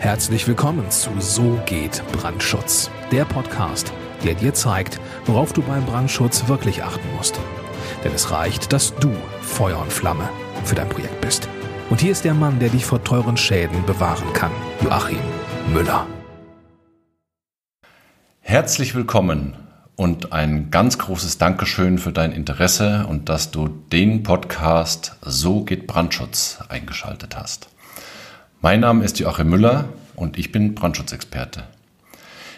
Herzlich willkommen zu So geht Brandschutz, der Podcast, der dir zeigt, worauf du beim Brandschutz wirklich achten musst. Denn es reicht, dass du Feuer und Flamme für dein Projekt bist. Und hier ist der Mann, der dich vor teuren Schäden bewahren kann, Joachim Müller. Herzlich willkommen und ein ganz großes Dankeschön für dein Interesse und dass du den Podcast So geht Brandschutz eingeschaltet hast. Mein Name ist Joachim Müller und ich bin Brandschutzexperte.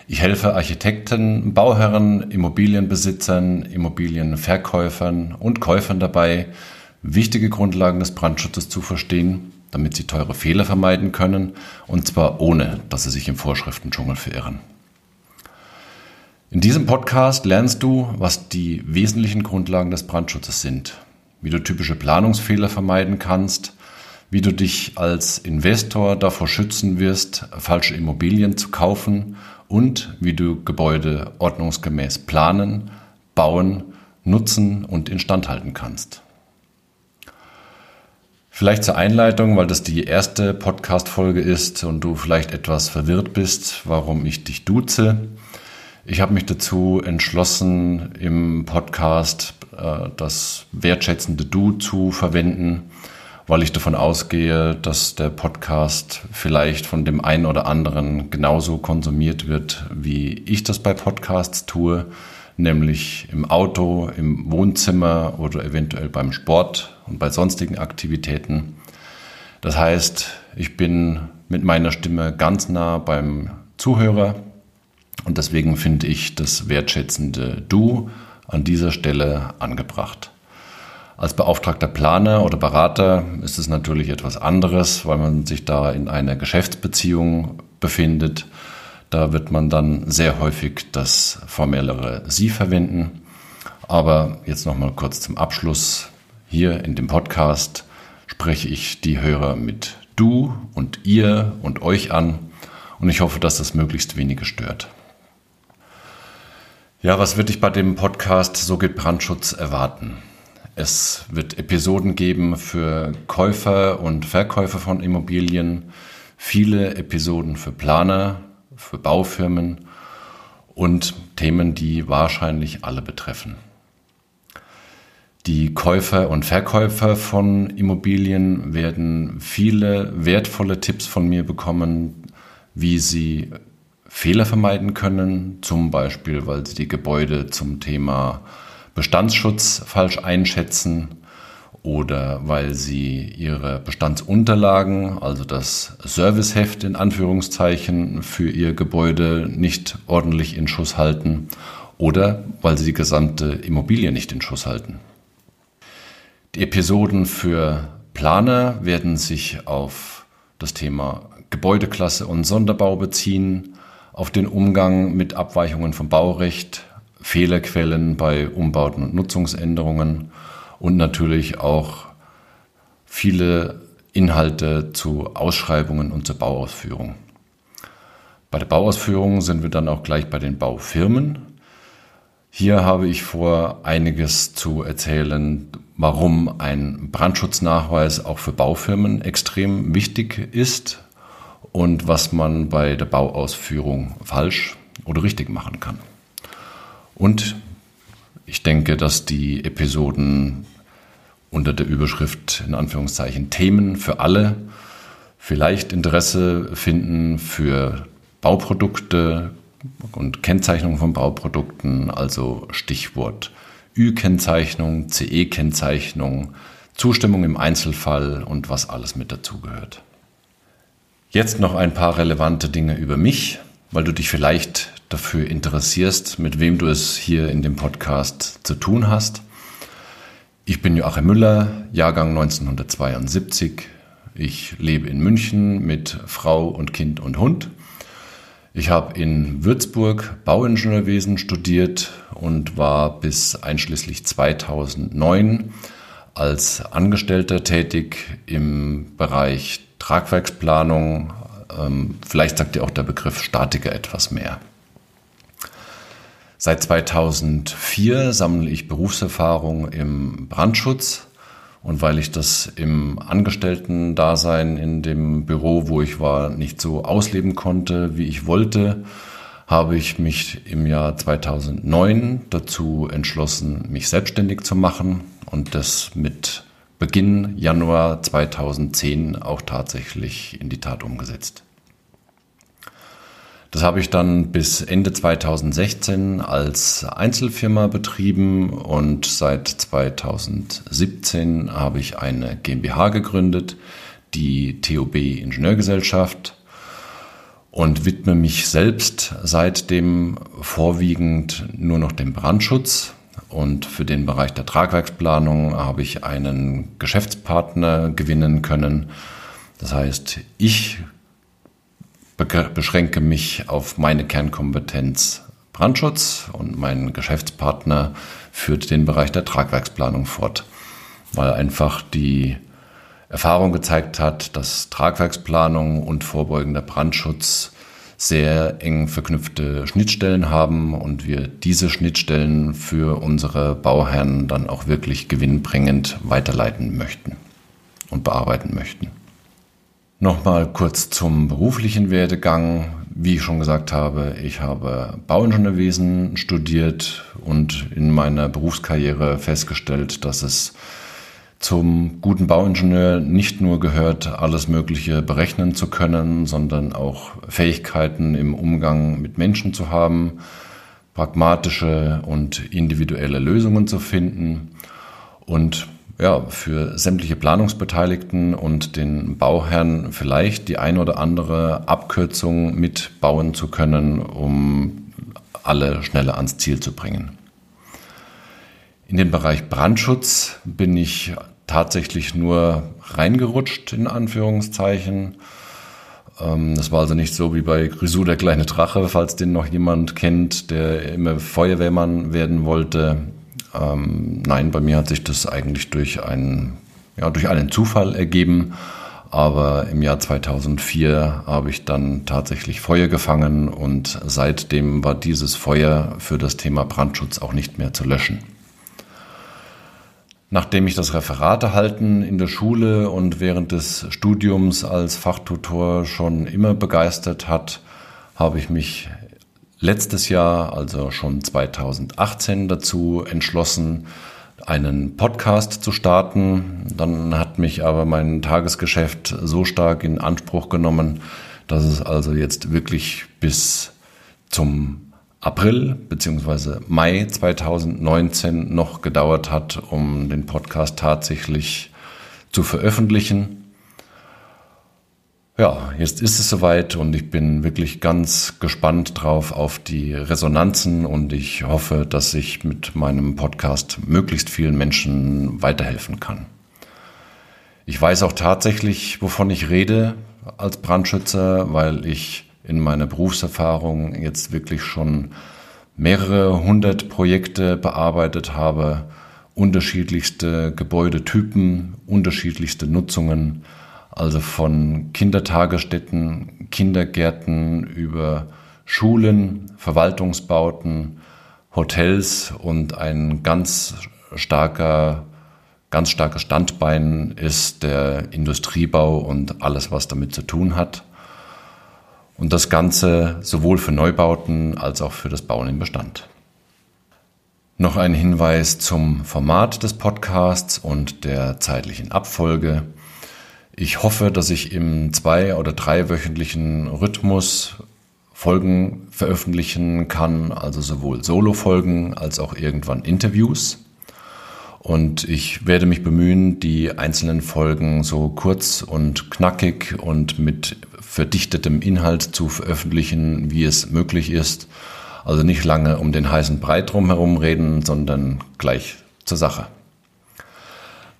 Ich helfe Architekten, Bauherren, Immobilienbesitzern, Immobilienverkäufern und Käufern dabei, wichtige Grundlagen des Brandschutzes zu verstehen, damit sie teure Fehler vermeiden können, und zwar ohne, dass sie sich im Vorschriftendschungel verirren. In diesem Podcast lernst du, was die wesentlichen Grundlagen des Brandschutzes sind, wie du typische Planungsfehler vermeiden kannst, wie du dich als Investor davor schützen wirst, falsche Immobilien zu kaufen und wie du Gebäude ordnungsgemäß planen, bauen, nutzen und instand halten kannst. Vielleicht zur Einleitung, weil das die erste Podcast-Folge ist und du vielleicht etwas verwirrt bist, warum ich dich duze. Ich habe mich dazu entschlossen, im Podcast äh, das wertschätzende Du zu verwenden, weil ich davon ausgehe, dass der Podcast vielleicht von dem einen oder anderen genauso konsumiert wird, wie ich das bei Podcasts tue, nämlich im Auto, im Wohnzimmer oder eventuell beim Sport und bei sonstigen Aktivitäten. Das heißt, ich bin mit meiner Stimme ganz nah beim Zuhörer und deswegen finde ich das wertschätzende Du an dieser Stelle angebracht. Als beauftragter Planer oder Berater ist es natürlich etwas anderes, weil man sich da in einer Geschäftsbeziehung befindet. Da wird man dann sehr häufig das formellere Sie verwenden. Aber jetzt nochmal kurz zum Abschluss. Hier in dem Podcast spreche ich die Hörer mit du und ihr und euch an und ich hoffe, dass das möglichst wenige stört. Ja, was würde ich bei dem Podcast So geht Brandschutz erwarten? Es wird Episoden geben für Käufer und Verkäufer von Immobilien, viele Episoden für Planer, für Baufirmen und Themen, die wahrscheinlich alle betreffen. Die Käufer und Verkäufer von Immobilien werden viele wertvolle Tipps von mir bekommen, wie sie Fehler vermeiden können, zum Beispiel weil sie die Gebäude zum Thema Bestandsschutz falsch einschätzen oder weil sie ihre Bestandsunterlagen, also das Serviceheft in Anführungszeichen für ihr Gebäude nicht ordentlich in Schuss halten oder weil sie die gesamte Immobilie nicht in Schuss halten. Die Episoden für Planer werden sich auf das Thema Gebäudeklasse und Sonderbau beziehen, auf den Umgang mit Abweichungen vom Baurecht, Fehlerquellen bei Umbauten und Nutzungsänderungen und natürlich auch viele Inhalte zu Ausschreibungen und zur Bauausführung. Bei der Bauausführung sind wir dann auch gleich bei den Baufirmen. Hier habe ich vor, einiges zu erzählen, warum ein Brandschutznachweis auch für Baufirmen extrem wichtig ist und was man bei der Bauausführung falsch oder richtig machen kann. Und ich denke, dass die Episoden unter der Überschrift in Anführungszeichen Themen für alle vielleicht Interesse finden für Bauprodukte und Kennzeichnung von Bauprodukten, also Stichwort Ü-Kennzeichnung, CE-Kennzeichnung, Zustimmung im Einzelfall und was alles mit dazugehört. Jetzt noch ein paar relevante Dinge über mich, weil du dich vielleicht dafür interessierst, mit wem du es hier in dem Podcast zu tun hast. Ich bin Joachim Müller, Jahrgang 1972. Ich lebe in München mit Frau und Kind und Hund. Ich habe in Würzburg Bauingenieurwesen studiert und war bis einschließlich 2009 als Angestellter tätig im Bereich Tragwerksplanung. Ähm, vielleicht sagt dir auch der Begriff Statiker etwas mehr. Seit 2004 sammle ich Berufserfahrung im Brandschutz Und weil ich das im Angestellten-Dasein in dem Büro, wo ich war, nicht so ausleben konnte, wie ich wollte, habe ich mich im Jahr 2009 dazu entschlossen, mich selbstständig zu machen und das mit Beginn Januar 2010 auch tatsächlich in die Tat umgesetzt. Das habe ich dann bis Ende 2016 als Einzelfirma betrieben und seit 2017 habe ich eine GmbH gegründet, die TOB Ingenieurgesellschaft und widme mich selbst seitdem vorwiegend nur noch dem Brandschutz. Und für den Bereich der Tragwerksplanung habe ich einen Geschäftspartner gewinnen können. Das heißt, ich beschränke mich auf meine Kernkompetenz Brandschutz und mein Geschäftspartner führt den Bereich der Tragwerksplanung fort, weil einfach die Erfahrung gezeigt hat, dass Tragwerksplanung und vorbeugender Brandschutz sehr eng verknüpfte Schnittstellen haben und wir diese Schnittstellen für unsere Bauherren dann auch wirklich gewinnbringend weiterleiten möchten und bearbeiten möchten. Nochmal kurz zum beruflichen Werdegang. Wie ich schon gesagt habe, ich habe Bauingenieurwesen studiert und in meiner Berufskarriere festgestellt, dass es zum guten Bauingenieur nicht nur gehört, alles Mögliche berechnen zu können, sondern auch Fähigkeiten im Umgang mit Menschen zu haben, pragmatische und individuelle Lösungen zu finden und ja, für sämtliche Planungsbeteiligten und den Bauherrn vielleicht die ein oder andere Abkürzung mitbauen zu können, um alle schneller ans Ziel zu bringen. In den Bereich Brandschutz bin ich tatsächlich nur reingerutscht, in Anführungszeichen. Ähm, das war also nicht so wie bei Grisou der kleine Drache, falls den noch jemand kennt, der immer Feuerwehrmann werden wollte. Ähm, nein, bei mir hat sich das eigentlich durch einen, ja, durch einen Zufall ergeben. Aber im Jahr 2004 habe ich dann tatsächlich Feuer gefangen und seitdem war dieses Feuer für das Thema Brandschutz auch nicht mehr zu löschen. Nachdem ich das Referat erhalten in der Schule und während des Studiums als Fachtutor schon immer begeistert hat, habe ich mich letztes Jahr, also schon 2018, dazu entschlossen, einen Podcast zu starten. Dann hat mich aber mein Tagesgeschäft so stark in Anspruch genommen, dass es also jetzt wirklich bis zum April bzw. Mai 2019 noch gedauert hat, um den Podcast tatsächlich zu veröffentlichen. Ja, jetzt ist es soweit und ich bin wirklich ganz gespannt drauf auf die Resonanzen und ich hoffe, dass ich mit meinem Podcast möglichst vielen Menschen weiterhelfen kann. Ich weiß auch tatsächlich, wovon ich rede als Brandschützer, weil ich in meiner Berufserfahrung jetzt wirklich schon mehrere hundert Projekte bearbeitet habe, unterschiedlichste Gebäudetypen, unterschiedlichste Nutzungen also von Kindertagesstätten, Kindergärten über Schulen, Verwaltungsbauten, Hotels und ein ganz starker, ganz starkes Standbein ist der Industriebau und alles, was damit zu tun hat. Und das Ganze sowohl für Neubauten als auch für das Bauen im Bestand. Noch ein Hinweis zum Format des Podcasts und der zeitlichen Abfolge. Ich hoffe, dass ich im zwei- oder dreiwöchentlichen Rhythmus Folgen veröffentlichen kann, also sowohl Solo-Folgen als auch irgendwann Interviews. Und ich werde mich bemühen, die einzelnen Folgen so kurz und knackig und mit verdichtetem Inhalt zu veröffentlichen, wie es möglich ist. Also nicht lange um den heißen Brei drumherum reden, sondern gleich zur Sache.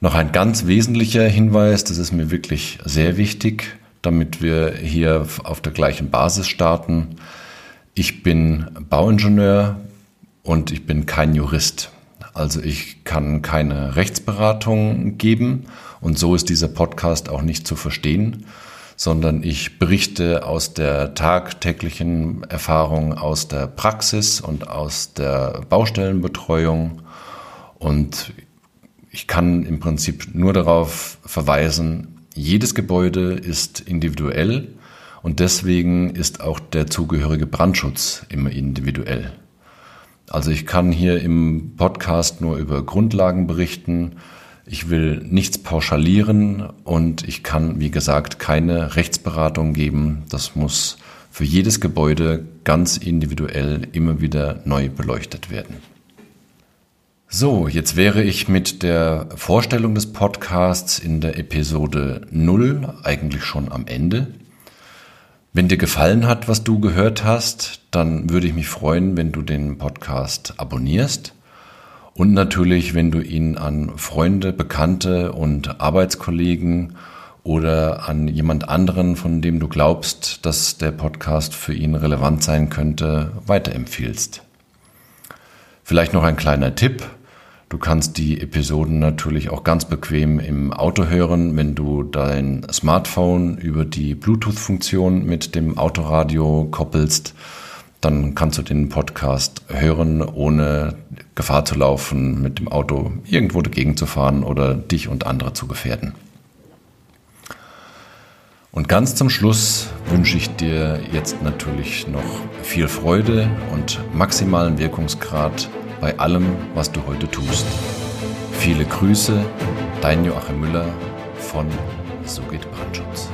Noch ein ganz wesentlicher Hinweis, das ist mir wirklich sehr wichtig, damit wir hier auf der gleichen Basis starten. Ich bin Bauingenieur und ich bin kein Jurist. Also ich kann keine Rechtsberatung geben und so ist dieser Podcast auch nicht zu verstehen, sondern ich berichte aus der tagtäglichen Erfahrung, aus der Praxis und aus der Baustellenbetreuung und ich kann im Prinzip nur darauf verweisen, jedes Gebäude ist individuell und deswegen ist auch der zugehörige Brandschutz immer individuell. Also ich kann hier im Podcast nur über Grundlagen berichten. Ich will nichts pauschalieren und ich kann, wie gesagt, keine Rechtsberatung geben. Das muss für jedes Gebäude ganz individuell immer wieder neu beleuchtet werden. So, jetzt wäre ich mit der Vorstellung des Podcasts in der Episode 0 eigentlich schon am Ende. Wenn dir gefallen hat, was du gehört hast, dann würde ich mich freuen, wenn du den Podcast abonnierst und natürlich, wenn du ihn an Freunde, Bekannte und Arbeitskollegen oder an jemand anderen, von dem du glaubst, dass der Podcast für ihn relevant sein könnte, weiterempfiehlst. Vielleicht noch ein kleiner Tipp. Du kannst die Episoden natürlich auch ganz bequem im Auto hören, wenn du dein Smartphone über die Bluetooth-Funktion mit dem Autoradio koppelst. Dann kannst du den Podcast hören, ohne Gefahr zu laufen, mit dem Auto irgendwo dagegen zu fahren oder dich und andere zu gefährden. Und ganz zum Schluss wünsche ich dir jetzt natürlich noch viel Freude und maximalen Wirkungsgrad bei allem, was du heute tust. Viele Grüße, dein Joachim Müller von So geht Brandschutz.